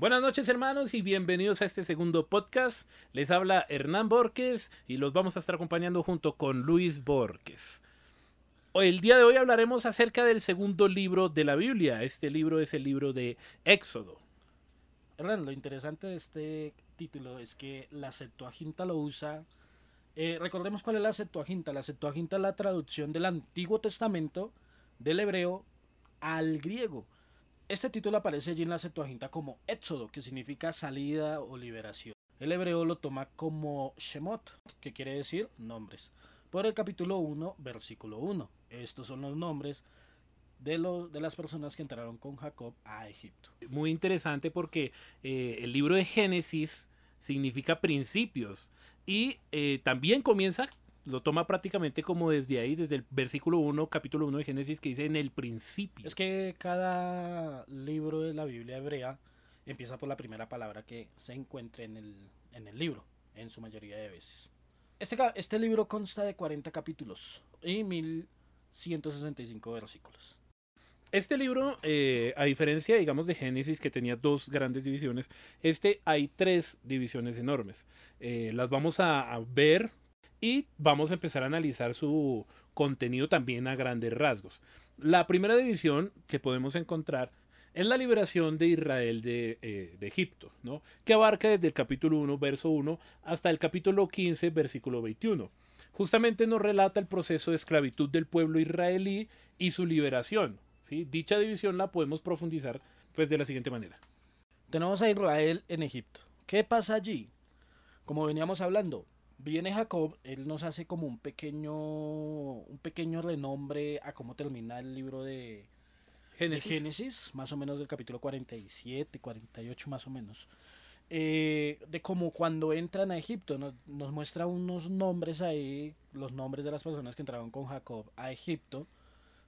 Buenas noches hermanos y bienvenidos a este segundo podcast. Les habla Hernán Borges y los vamos a estar acompañando junto con Luis Borges. El día de hoy hablaremos acerca del segundo libro de la Biblia. Este libro es el libro de Éxodo. Hernán, lo interesante de este título es que la Septuaginta lo usa. Eh, recordemos cuál es la Septuaginta. La Septuaginta es la traducción del Antiguo Testamento del hebreo al griego. Este título aparece allí en la Septuaginta como Éxodo, que significa salida o liberación. El hebreo lo toma como Shemot, que quiere decir nombres, por el capítulo 1, versículo 1. Estos son los nombres de, los, de las personas que entraron con Jacob a Egipto. Muy interesante porque eh, el libro de Génesis significa principios y eh, también comienza lo toma prácticamente como desde ahí, desde el versículo 1, capítulo 1 de Génesis, que dice en el principio. Es que cada libro de la Biblia hebrea empieza por la primera palabra que se encuentre en el, en el libro, en su mayoría de veces. Este, este libro consta de 40 capítulos y 1165 versículos. Este libro, eh, a diferencia, digamos, de Génesis, que tenía dos grandes divisiones, este hay tres divisiones enormes. Eh, las vamos a ver y vamos a empezar a analizar su contenido también a grandes rasgos. La primera división que podemos encontrar es la liberación de Israel de, eh, Egipto, ¿no? que abarca desde el capítulo 1, verso 1, hasta el capítulo 15, versículo 21. Justamente nos relata el proceso de esclavitud del pueblo israelí y su liberación. ¿sí? Dicha división la podemos profundizar pues, de la siguiente manera. Tenemos a Israel en Egipto. ¿Qué pasa allí? Como veníamos hablando, viene Jacob, él nos hace como un pequeño, un pequeño renombre a cómo termina el libro de Génesis, más o menos del capítulo 47, 48 más o menos. Eh, de cómo cuando entran a Egipto, nos, nos, muestra unos nombres ahí, los nombres de las personas que entraron con Jacob a Egipto.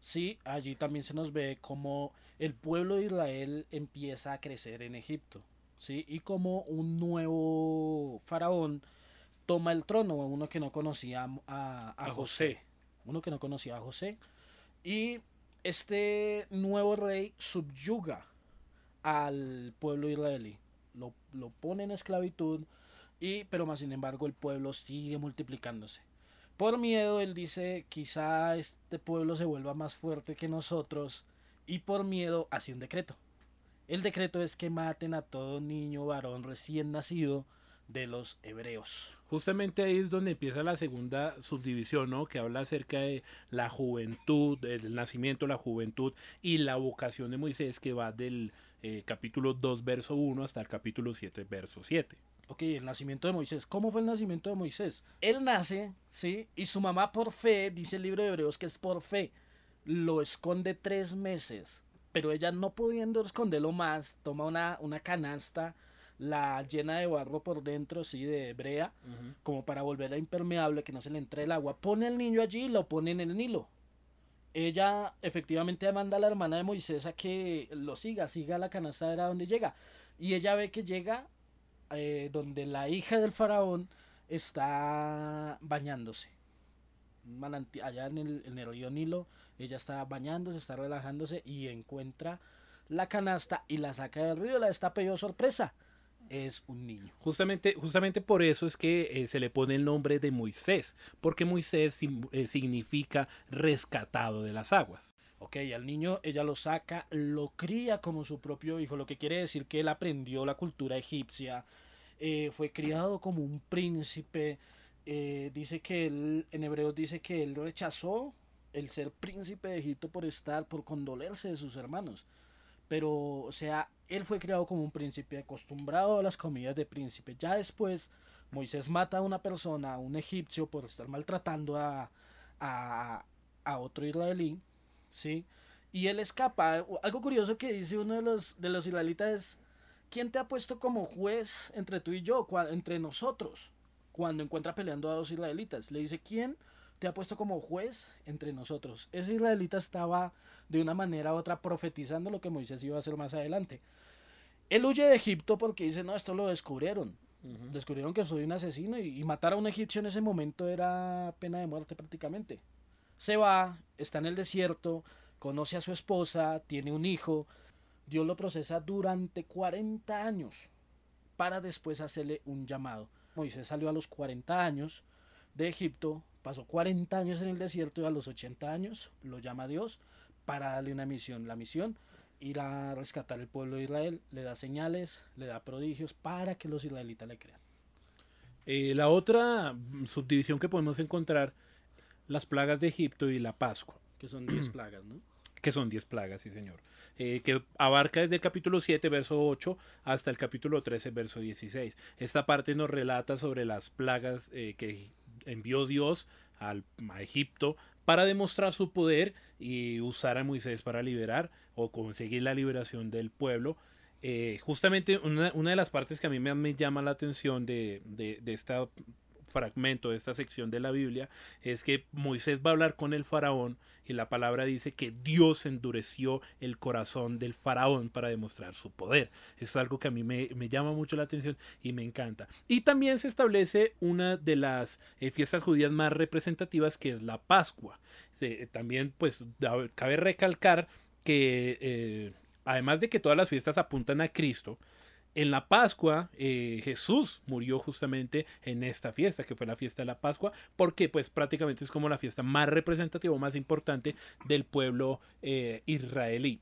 Sí, allí también se nos ve cómo el pueblo de Israel empieza a crecer en Egipto. Sí, y como un nuevo faraón toma el trono, uno que no conocía a, José. Uno que no conocía a José. Y este nuevo rey subyuga al pueblo israelí. Lo, lo pone en esclavitud, y, pero más sin embargo el pueblo sigue multiplicándose. Por miedo, él dice, quizá este pueblo se vuelva más fuerte que nosotros, y por miedo hace un decreto. El decreto es que maten a todo niño varón recién nacido de los hebreos. Justamente ahí es donde empieza la segunda subdivisión, ¿no? Que habla acerca de la juventud, del nacimiento, la juventud y la vocación de Moisés, que va del eh, capítulo 2, verso 1 hasta el capítulo 7, verso 7. Ok, el nacimiento de Moisés. ¿Cómo fue el nacimiento de Moisés? Él nace, ¿sí? Y su mamá por fe, dice el libro de Hebreos que es por fe, lo esconde tres meses. Pero ella no pudiendo esconderlo más, toma una, una canasta la llena de barro por dentro, sí, de brea, como para volverla impermeable, que no se le entre el agua. Pone el niño allí y lo pone en el Nilo. Ella efectivamente manda a la hermana de Moisés a que lo siga, siga la canasta a donde llega. Y ella ve que llega eh, donde la hija del faraón está bañándose. Allá en el, en el río Nilo, ella está bañándose, está relajándose y encuentra la canasta y la saca del río. La destapa yo sorpresa es un niño. Justamente, justamente por eso es que eh, se le pone el nombre de Moisés, porque Moisés eh, significa rescatado de las aguas. Ok, al niño ella lo saca, lo cría como su propio hijo, lo que quiere decir que él aprendió la cultura egipcia, eh, fue criado como un príncipe, dice que él, en hebreos dice que él rechazó el ser príncipe de Egipto por estar, por condolerse de sus hermanos pero, o sea, él fue criado como un príncipe, acostumbrado a las comidas de príncipe. Ya después, Moisés mata a una persona, a un egipcio, por estar maltratando a, a, a otro israelí, ¿sí? Y él escapa. Algo curioso que dice uno de los, de los israelitas es, ¿quién te ha puesto como juez entre tú y yo, entre nosotros? Cuando encuentra peleando a dos israelitas. Le dice, ¿quién te ha puesto como juez entre nosotros? Ese israelita estaba de una manera u otra profetizando lo que Moisés iba a hacer más adelante. Él huye de Egipto porque dice, no, esto lo descubrieron. Descubrieron que soy un asesino y, matar a un egipcio en ese momento era pena de muerte prácticamente. Se va, está en el desierto, conoce a su esposa, tiene un hijo, Dios lo procesa durante 40 años para después hacerle un llamado. Moisés salió a los 40 años de Egipto, pasó 40 años en el desierto y a los 80 años lo llama Dios para darle una misión. La misión, ir a rescatar el pueblo de Israel, le da señales, le da prodigios para que los israelitas le crean. Eh, la otra subdivisión que podemos encontrar, las plagas de Egipto y la Pascua. Que son 10 plagas, ¿no? Que son 10 plagas, sí señor. Eh, que abarca desde el capítulo 7, verso 8, hasta el capítulo 13, verso 16. Esta parte nos relata sobre las plagas eh, que envió Dios al, a Egipto para demostrar su poder y usar a Moisés para liberar o conseguir la liberación del pueblo. Eh, justamente una, una, de las partes que a mí me, llama la atención de, de, de este fragmento, de esta sección de la Biblia, es que Moisés va a hablar con el faraón y la palabra dice que Dios endureció el corazón del faraón para demostrar su poder. Es algo que a mí me, me llama mucho la atención y me encanta. Y también se establece una de las eh, fiestas judías más representativas que es la Pascua. Eh, también pues cabe recalcar que eh, además de que todas las fiestas apuntan a Cristo, en la Pascua eh, Jesús murió justamente en esta fiesta, que fue la fiesta de la Pascua, porque pues prácticamente es como la fiesta más representativa, más importante del pueblo eh, israelí.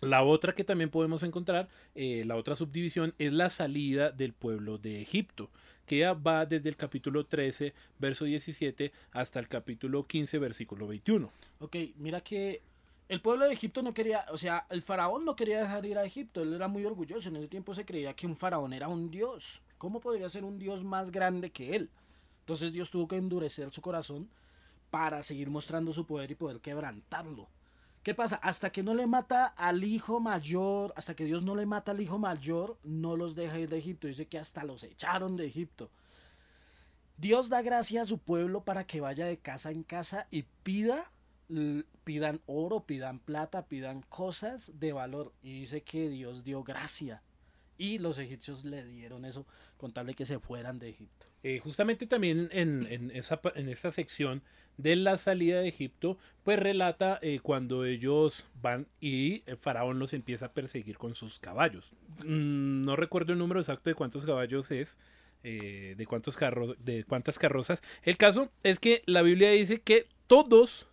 La otra que también podemos encontrar, eh, la otra subdivisión, es la salida del pueblo de Egipto, que va desde el capítulo 13, verso 17, hasta el capítulo 15, versículo 21. Ok, mira que el pueblo de Egipto no quería, o sea, el faraón no quería dejar ir a Egipto, él era muy orgulloso, en ese tiempo se creía que un faraón era un dios. ¿Cómo podría ser un dios más grande que él? Entonces Dios tuvo que endurecer su corazón para seguir mostrando su poder y poder quebrantarlo. ¿Qué pasa? Hasta que no le mata al hijo mayor, hasta que Dios no le mata al hijo mayor, no los deja ir de Egipto. Dice que hasta los echaron de Egipto. Dios da gracia a su pueblo para que vaya de casa en casa y pida pidan oro, pidan plata, pidan cosas de valor. Y dice que Dios dio gracia. Y los egipcios le dieron eso con tal de que se fueran de Egipto. Eh, justamente también en, en, esa, en esta sección de la salida de Egipto, pues relata eh, cuando ellos van y el faraón los empieza a perseguir con sus caballos. Mm, no recuerdo el número exacto de cuántos caballos es, eh, de, cuántos carros, de cuántas carrozas. El caso es que la Biblia dice que todos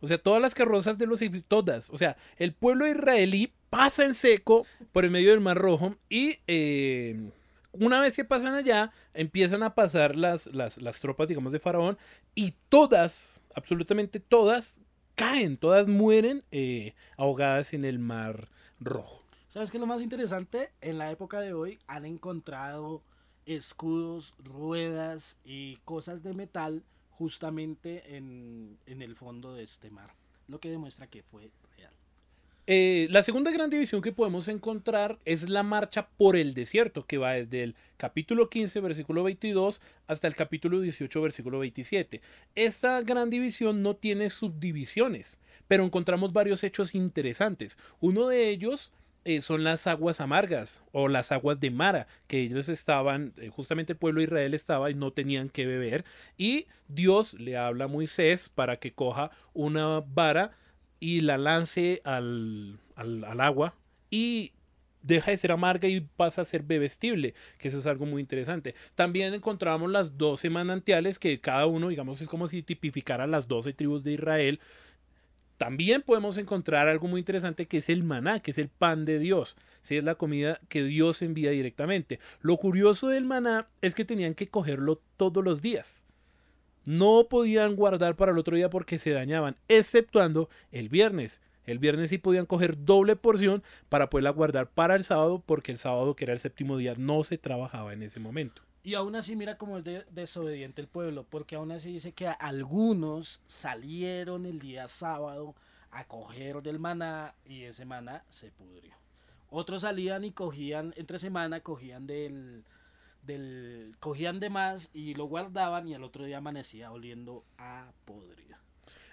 o sea, todas las carrozas de los todas. O sea, el pueblo israelí pasa en seco por el medio del Mar Rojo y eh, una vez que pasan allá, empiezan a pasar las, las, las tropas, digamos, de Faraón y todas, absolutamente todas, caen, todas mueren eh, ahogadas en el Mar Rojo. ¿Sabes qué lo más interesante? En la época de hoy han encontrado escudos, ruedas y cosas de metal justamente en, el fondo de este mar, lo que demuestra que fue real. Eh, la segunda gran división que podemos encontrar es la marcha por el desierto, que va desde el capítulo 15, versículo 22, hasta el capítulo 18, versículo 27. Esta gran división no tiene subdivisiones, pero encontramos varios hechos interesantes. Uno de ellos eh, son las aguas amargas o las aguas de Mara, que ellos estaban, eh, justamente el pueblo de Israel estaba y no tenían que beber. Y Dios le habla a Moisés para que coja una vara y la lance al, al, agua y deja de ser amarga y pasa a ser bebestible, que eso es algo muy interesante. También encontramos las 12 manantiales que cada uno, digamos, es como si tipificara las 12 tribus de Israel también podemos encontrar algo muy interesante que es el maná, que es el pan de Dios. Si es la comida que Dios envía directamente. Lo curioso del maná es que tenían que cogerlo todos los días. No podían guardar para el otro día porque se dañaban, exceptuando el viernes. El viernes sí podían coger doble porción para poderla guardar para el sábado, porque el sábado, que era el séptimo día, no se trabajaba en ese momento. Y aún así mira cómo es desobediente el pueblo, porque aún así dice que algunos salieron el día sábado a coger del maná y ese maná se pudrió. Otros salían y cogían, entre semana cogían del, del, cogían de más y lo guardaban y al otro día amanecía oliendo a podrido.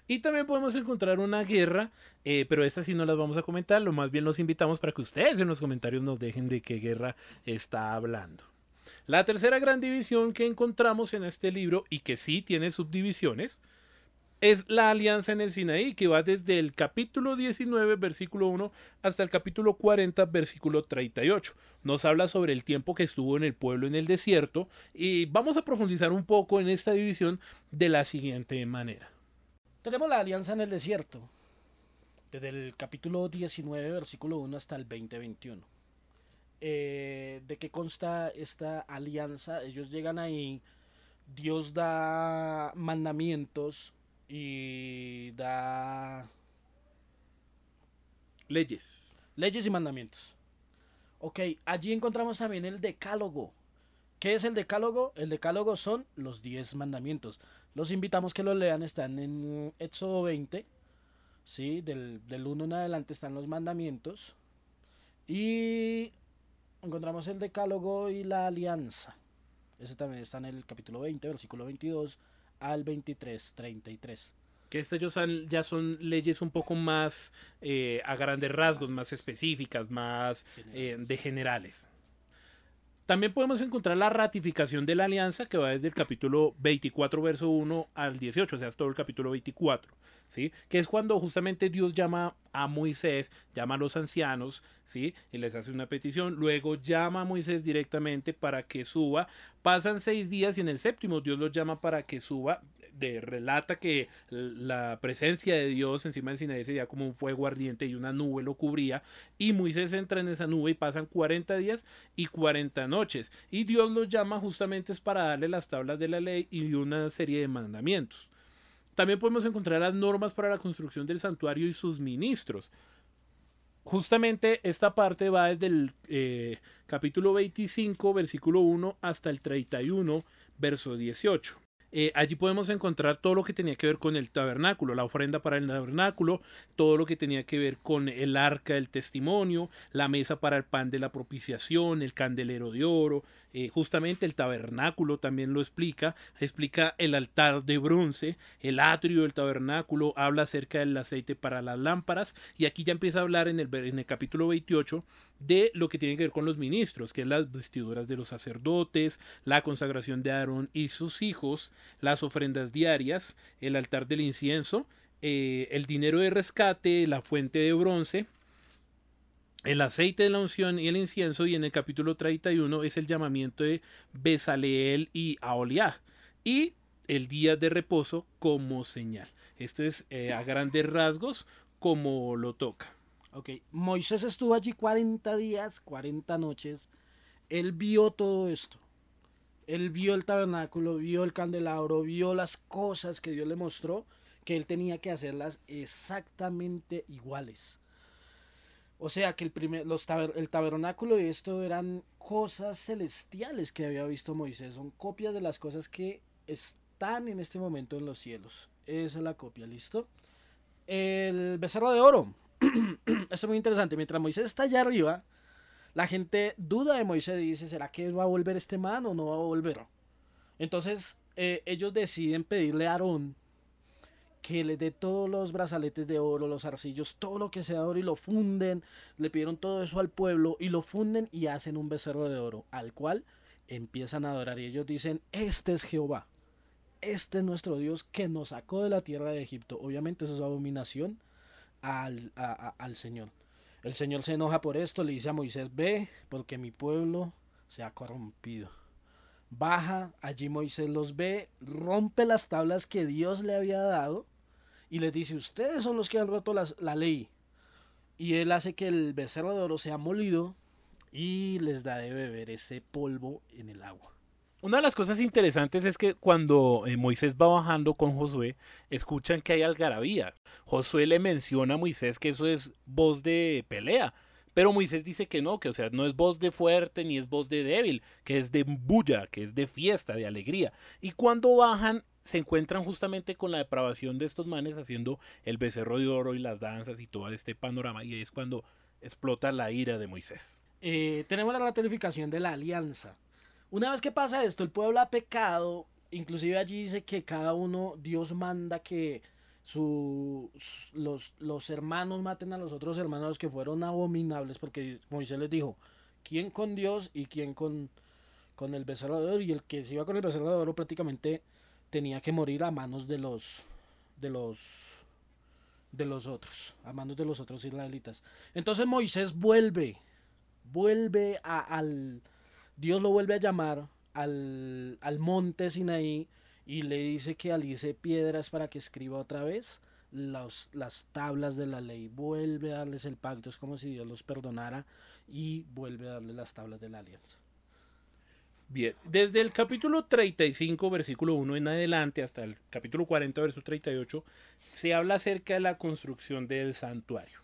Y también podemos encontrar una guerra, eh, pero esta sí no las vamos a comentar, lo más bien los invitamos para que ustedes en los comentarios nos dejen de qué guerra está hablando. La tercera gran división que encontramos en este libro y que sí tiene subdivisiones es la alianza en el Sinaí, que va desde el capítulo 19, versículo 1, hasta el capítulo 40, versículo 38. Nos habla sobre el tiempo que estuvo en el pueblo en el desierto y vamos a profundizar un poco en esta división de la siguiente manera. Tenemos la alianza en el desierto, desde el capítulo 19, versículo 1 hasta el 20-21. Eh, ¿De qué consta esta alianza? Ellos llegan ahí, Dios da mandamientos y da Leyes. leyes y mandamientos. Ok, allí encontramos también el decálogo. ¿Qué es el decálogo? El decálogo son los 10 mandamientos. Los invitamos que lo lean, están en Éxodo 20. ¿sí? Del, del 1 en adelante están los mandamientos. Y encontramos el decálogo y la alianza. Ese también está en el capítulo 20, versículo 22 al 23, 33. Que estas ya son, leyes un poco más eh, a grandes rasgos, más específicas, más eh, de generales. También podemos encontrar la ratificación de la alianza que va desde el capítulo 24, verso 1 al 18, o sea, es todo el capítulo 24, ¿sí? Que es cuando justamente Dios llama a Moisés, llama a los ancianos, ¿sí? Y les hace una petición, luego llama a Moisés directamente para que suba, pasan seis días y en el séptimo Dios los llama para que suba, relata que la presencia de Dios encima del Sinaí sería como un fuego ardiente y una nube lo cubría. Y Moisés entra en esa nube y pasan 40 días y 40 noches. Y Dios los llama justamente es para darle las tablas de la ley y una serie de mandamientos. También podemos encontrar las normas para la construcción del santuario y sus ministros. Justamente esta parte va desde el eh, capítulo 25, versículo 1, hasta el 31, verso 18. Eh, allí podemos encontrar todo lo que tenía que ver con el tabernáculo, la ofrenda para el tabernáculo, todo lo que tenía que ver con el arca del testimonio, la mesa para el pan de la propiciación, el candelero de oro, eh, justamente el tabernáculo también lo explica, explica el altar de bronce, el atrio del tabernáculo, habla acerca del aceite para las lámparas y aquí ya empieza a hablar en el, en el capítulo 28 de lo que tiene que ver con los ministros, que es las vestiduras de los sacerdotes, la consagración de Aarón y sus hijos, las ofrendas diarias, el altar del incienso, eh, el dinero de rescate, la fuente de bronce, el aceite de la unción y el incienso, y en el capítulo 31 es el llamamiento de Besaleel y Aoliá, y el día de reposo como señal. Esto es eh, a grandes rasgos como lo toca. Ok, Moisés estuvo allí 40 días, 40 noches. Él vio todo esto. Él vio el tabernáculo, vio el candelabro, vio las cosas que Dios le mostró, que él tenía que hacerlas exactamente iguales. O sea que el, primer, los el tabernáculo y esto eran cosas celestiales que había visto Moisés. Son copias de las cosas que están en este momento en los cielos. Esa es la copia, ¿listo? El becerro de oro. Esto es muy interesante. Mientras Moisés está allá arriba, la gente duda de Moisés y dice, ¿será que va a volver este man o no va a volver? Entonces eh, ellos deciden pedirle a Aarón que le dé todos los brazaletes de oro, los arcillos, todo lo que sea oro y lo funden. Le pidieron todo eso al pueblo y lo funden y hacen un becerro de oro, al cual empiezan a adorar. Y ellos dicen, este es Jehová, este es nuestro Dios que nos sacó de la tierra de Egipto. Obviamente eso es abominación al, al Señor. El Señor se enoja por esto, le dice a Moisés, ve, porque mi pueblo se ha corrompido. Baja, allí Moisés los ve, rompe las tablas que Dios le había dado y les dice, ustedes son los que han roto la ley. Y él hace que el becerro de oro sea molido y les da de beber ese polvo en el agua. Una de las cosas interesantes es que cuando eh, Moisés va bajando con Josué, escuchan que hay algarabía. Josué le menciona a Moisés que eso es voz de pelea. Pero Moisés dice que no, que o sea, no es voz de fuerte ni es voz de débil, que es de bulla, que es de fiesta, de alegría. Y cuando bajan, se encuentran justamente con la depravación de estos manes haciendo el becerro de oro y las danzas y todo este panorama. Y es cuando explota la ira de Moisés. Eh, tenemos la ratificación de la alianza. Una vez que pasa esto, el pueblo ha pecado, inclusive allí dice que cada uno, Dios manda que su, los, los hermanos maten a los otros hermanos que fueron abominables, porque Moisés les dijo, ¿quién con Dios y quién con, con el becerro de oro? Y el que se iba con el becerro de oro prácticamente tenía que morir a manos de los, de los de los otros, a manos de los otros israelitas. Entonces Moisés vuelve, vuelve a, al, Dios lo vuelve a llamar al, al monte Sinaí y le dice que alice piedras para que escriba otra vez las tablas de la ley, vuelve a darles el pacto, es como si Dios los perdonara y vuelve a darle las tablas de la alianza. Bien, desde el capítulo 35, versículo 1 en adelante, hasta el capítulo 40, versículo 38, se habla acerca de la construcción del santuario.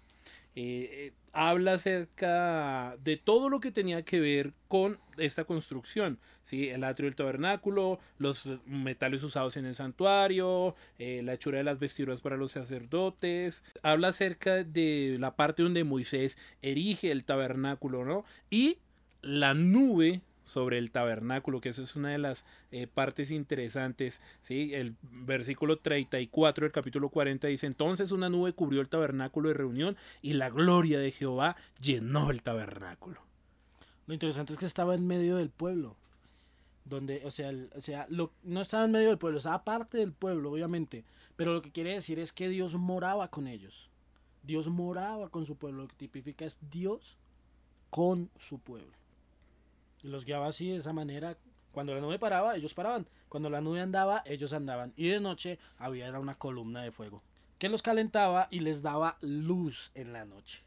Eh, eh, habla acerca de todo lo que tenía que ver con esta construcción, ¿sí? el atrio del tabernáculo, los metales usados en el santuario, eh, la hechura de las vestiduras para los sacerdotes, habla acerca de la parte donde Moisés erige el tabernáculo, ¿no? Y la nube sobre el tabernáculo, que eso es una de las eh, partes interesantes. ¿sí? El versículo 34 del capítulo 40 dice, entonces una nube cubrió el tabernáculo de reunión y la gloria de Jehová llenó el tabernáculo. Lo interesante es que estaba en medio del pueblo. Donde, o sea, o sea no estaba en medio del pueblo, estaba parte del pueblo, obviamente. Pero lo que quiere decir es que Dios moraba con ellos. Dios moraba con su pueblo. Lo que tipifica es Dios con su pueblo. Y los guiaba así, de esa manera. Cuando la nube paraba, ellos paraban. Cuando la nube andaba, ellos andaban. Y de noche había era una columna de fuego que los calentaba y les daba luz en la noche.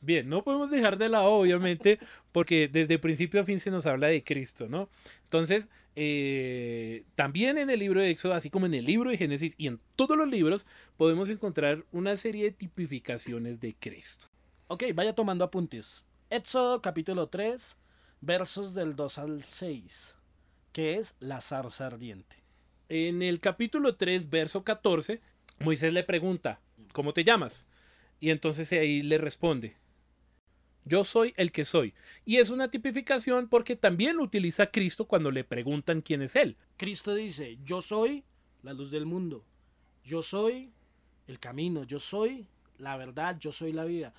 Bien, no podemos dejar de lado, obviamente, porque desde principio a fin se nos habla de Cristo, ¿no? Entonces, eh, también en el libro de Éxodo, así como en el libro de Génesis y en todos los libros, podemos encontrar una serie de tipificaciones de Cristo. Ok, vaya tomando apuntes. Éxodo capítulo 3, versos del 2 al 6, que es la zarza ardiente. En el capítulo 3, verso 14, Moisés le pregunta, ¿cómo te llamas? Y entonces ahí le responde, yo soy el que soy. Y es una tipificación porque también utiliza Cristo cuando le preguntan quién es Él. Cristo dice, yo soy la luz del mundo, yo soy el camino, yo soy la verdad, yo soy la vida.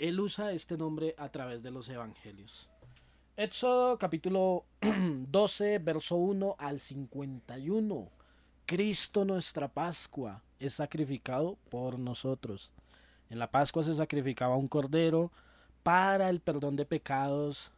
Él usa este nombre a través de los evangelios. Éxodo capítulo 12, verso 1 al 51. Cristo nuestra Pascua es sacrificado por nosotros. En la Pascua se sacrificaba un cordero para el perdón de pecados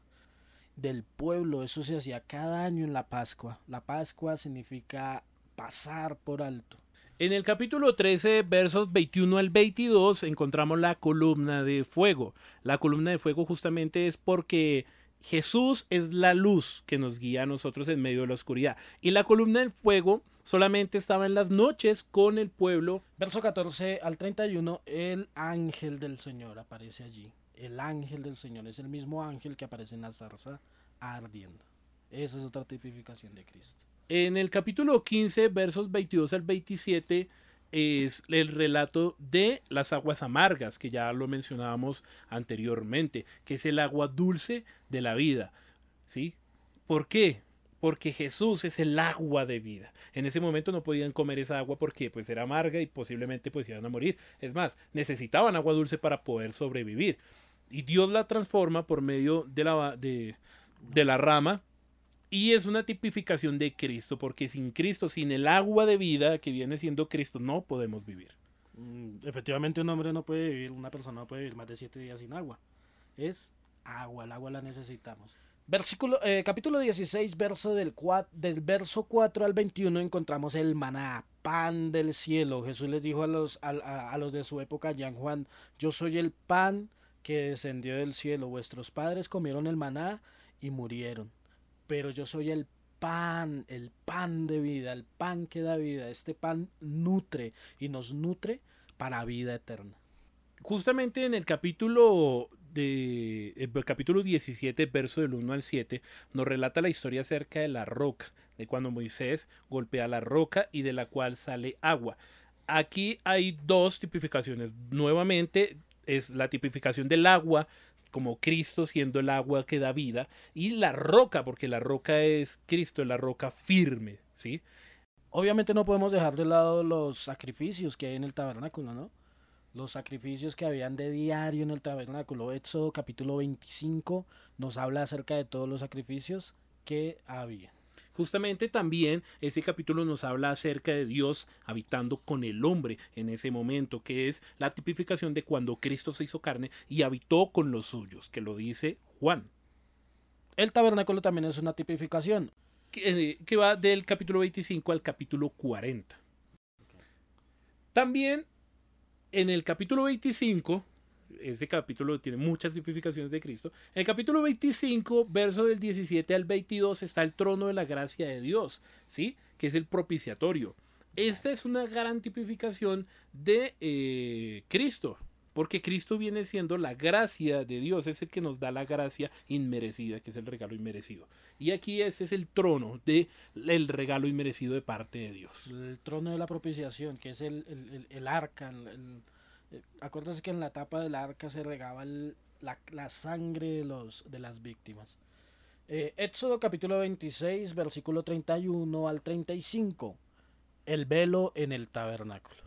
del pueblo. Eso se hacía cada año en la Pascua. La Pascua significa pasar por alto. En el capítulo 13, versos 21 al 22, encontramos la columna de fuego. La columna de fuego justamente es porque Jesús es la luz que nos guía a nosotros en medio de la oscuridad. Y la columna del fuego solamente estaba en las noches con el pueblo. Verso 14 al 31, el ángel del Señor aparece allí. El ángel del Señor es el mismo ángel que aparece en la zarza ardiendo. Esa es otra tipificación de Cristo. En el capítulo 15, versos 22 al 27, es el relato de las aguas amargas, que ya lo mencionábamos anteriormente, que es el agua dulce de la vida. ¿Sí? ¿Por qué? Porque Jesús es el agua de vida. En ese momento no podían comer esa agua porque pues era amarga y posiblemente pues iban a morir. Es más, necesitaban agua dulce para poder sobrevivir. Y Dios la transforma por medio de la, de, de la rama y es una tipificación de Cristo, porque sin Cristo, sin el agua de vida que viene siendo Cristo, no podemos vivir. Mm, efectivamente, un hombre no puede vivir, una persona no puede vivir más de siete días sin agua. Es agua, el agua la necesitamos. Versículo, eh, capítulo 16, verso del, del verso 4 al 21 encontramos el maná, pan del cielo. Jesús les dijo a los, a, a los de su época, Jan Juan, yo soy el pan que descendió del cielo. Vuestros padres comieron el maná y murieron pero yo soy el pan, el pan de vida, el pan que da vida. Este pan nutre y nos nutre para vida eterna. Justamente en el capítulo de el capítulo 17, verso del 1 al 7, nos relata la historia acerca de la roca, de cuando Moisés golpea la roca y de la cual sale agua. Aquí hay dos tipificaciones. Nuevamente es la tipificación del agua como Cristo siendo el agua que da vida, y la roca, porque la roca es Cristo, la roca firme, ¿sí? Obviamente no podemos dejar de lado los sacrificios que hay en el tabernáculo, ¿no? Los sacrificios que habían de diario en el tabernáculo. Éxodo capítulo 25 nos habla acerca de todos los sacrificios que había. Justamente también ese capítulo nos habla acerca de Dios habitando con el hombre en ese momento, que es la tipificación de cuando Cristo se hizo carne y habitó con los suyos, que lo dice Juan. El tabernáculo también es una tipificación. Que, eh, que va del capítulo 25 al capítulo 40. También en el capítulo 25 ese capítulo tiene muchas tipificaciones de Cristo. En el capítulo 25, verso del 17 al 22, está el trono de la gracia de Dios, ¿sí? Que es el propiciatorio. Esta es una gran tipificación de eh, Cristo, porque Cristo viene siendo la gracia de Dios, es el que nos da la gracia inmerecida, que es el regalo inmerecido. Y aquí ese es el trono del el regalo inmerecido de parte de Dios. El trono de la propiciación, que es el, el arca, el, acuérdate que en la tapa del arca se regaba la, la, sangre de, los, de las víctimas. Eh, Éxodo capítulo 26, versículo 31 al 35. El velo en el tabernáculo.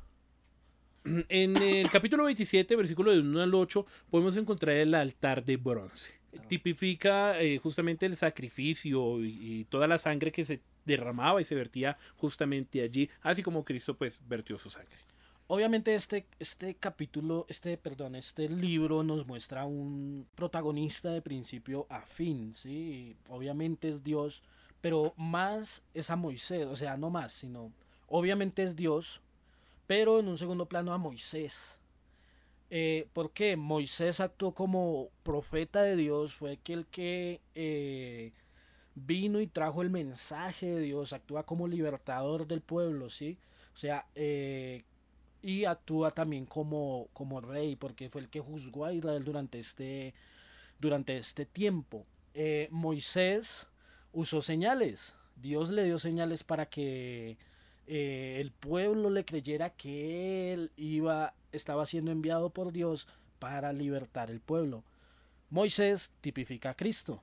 En el capítulo 27, versículo de 1 al 8, podemos encontrar el altar de bronce. Tipifica eh, justamente el sacrificio y, y, toda la sangre que se derramaba y se vertía justamente allí, así como Cristo pues vertió su sangre. Obviamente este, este capítulo, este, perdón, este libro nos muestra un protagonista de principio a fin, ¿sí? Obviamente es Dios, pero más es a Moisés, o sea, no más, sino obviamente es Dios, pero en un segundo plano a Moisés. Eh, porque Moisés actuó como profeta de Dios, fue aquel que eh, vino y trajo el mensaje de Dios, actúa como libertador del pueblo, ¿sí? O sea, eh, y actúa también como, como rey, porque fue el que juzgó a Israel durante este, durante este tiempo. Eh, Moisés usó señales, Dios le dio señales para que eh, el pueblo le creyera que él iba, estaba siendo enviado por Dios para libertar el pueblo. Moisés tipifica a Cristo.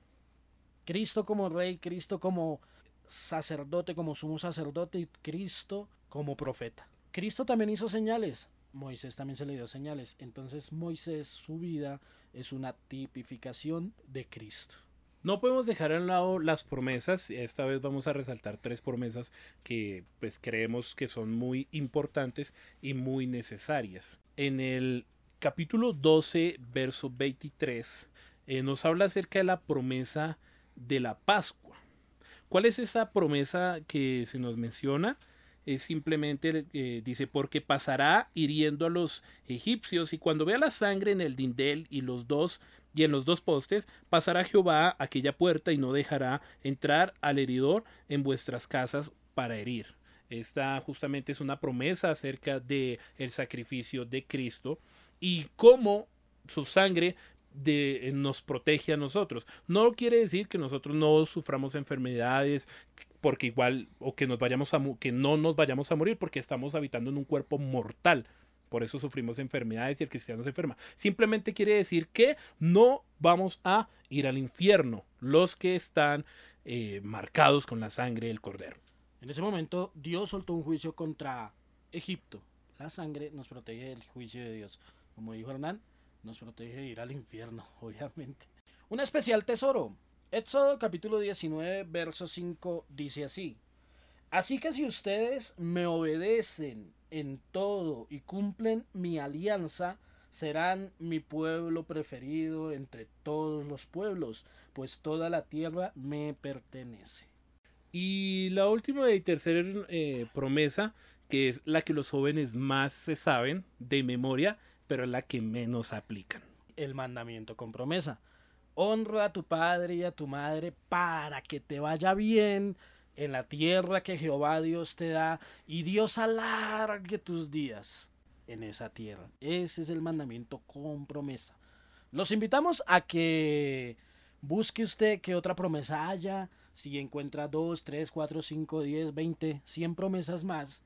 Cristo como rey, Cristo como sacerdote, como sumo sacerdote y Cristo como profeta. Cristo también hizo señales, Moisés también se le dio señales. Entonces Moisés, su vida es una tipificación de Cristo. No podemos dejar a un lado las promesas. Esta vez vamos a resaltar tres promesas que pues creemos que son muy importantes y muy necesarias. En el capítulo 12, verso 23, eh, nos habla acerca de la promesa de la Pascua. ¿Cuál es esa promesa que se nos menciona? Es simplemente dice porque pasará hiriendo a los egipcios y cuando vea la sangre en el dindel y los dos y en los dos postes pasará Jehová aquella puerta y no dejará entrar al heridor en vuestras casas para herir. Esta justamente es una promesa acerca de el sacrificio de Cristo y cómo su sangre de, nos protege a nosotros. No quiere decir que nosotros no suframos enfermedades, porque igual, o que, nos vayamos a, que no nos vayamos a morir porque estamos habitando en un cuerpo mortal. Por eso sufrimos enfermedades y el cristiano se enferma. Simplemente quiere decir que no vamos a ir al infierno los que están eh, marcados con la sangre del cordero. En ese momento Dios soltó un juicio contra Egipto. La sangre nos protege del juicio de Dios. Como dijo Hernán, nos protege de ir al infierno, obviamente. Un especial tesoro. Éxodo capítulo 19, verso 5 dice así. Así que si ustedes me obedecen en todo y cumplen mi alianza, serán mi pueblo preferido entre todos los pueblos, pues toda la tierra me pertenece. Y la última y tercera eh, promesa, que es la que los jóvenes más se saben de memoria, pero es la que menos aplican. El mandamiento con promesa honra a tu padre y a tu madre para que te vaya bien en la tierra que Jehová Dios te da y Dios alargue tus días en esa tierra. Ese es el mandamiento con promesa. Los invitamos a que busque usted qué otra promesa haya, si encuentra 2, 3, 4, 5, 10, 20, 100 promesas más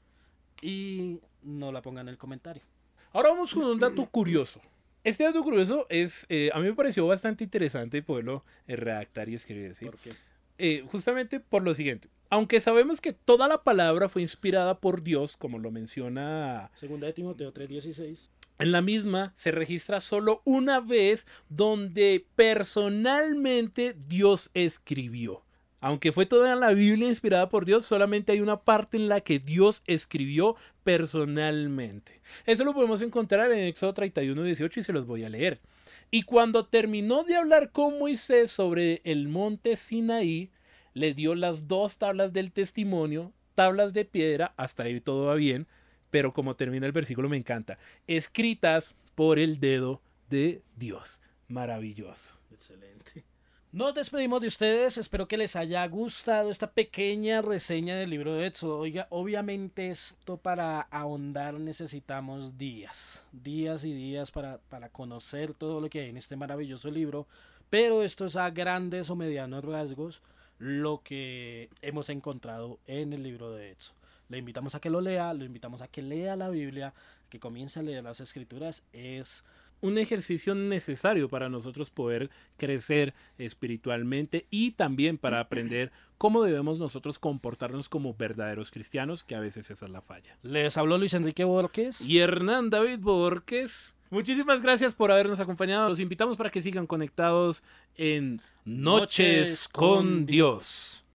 y no la ponga en el comentario. Ahora vamos con un dato curioso. Este dato curioso es, eh, a mí me pareció bastante interesante poderlo eh, redactar y escribir. ¿sí? ¿Por qué? Eh, justamente por lo siguiente. Aunque sabemos que toda la palabra fue inspirada por Dios, como lo menciona... Segunda de Timoteo 3:16. En la misma se registra solo una vez donde personalmente Dios escribió. Aunque fue toda la Biblia inspirada por Dios, solamente hay una parte en la que Dios escribió personalmente. Eso lo podemos encontrar en Éxodo 31, 18 y se los voy a leer. Y cuando terminó de hablar con Moisés sobre el monte Sinaí, le dio las dos tablas del testimonio, tablas de piedra, hasta ahí todo va bien, pero como termina el versículo me encanta, escritas por el dedo de Dios. Maravilloso. Excelente. Nos despedimos de ustedes, espero que les haya gustado esta pequeña reseña del libro de Éxodo. Obviamente esto para ahondar necesitamos días, días y días para, para conocer todo lo que hay en este maravilloso libro, pero esto es a grandes o medianos rasgos lo que hemos encontrado en el libro de Éxodo. Le invitamos a que lo lea, lo invitamos a que lea la Biblia, que comience a leer las escrituras, es un ejercicio necesario para nosotros poder crecer espiritualmente y también para aprender cómo debemos nosotros comportarnos como verdaderos cristianos, que a veces esa es la falla. Les habló Luis Enrique Borges y Hernán David Borges. Muchísimas gracias por habernos acompañado. Los invitamos para que sigan conectados en Noches con Dios.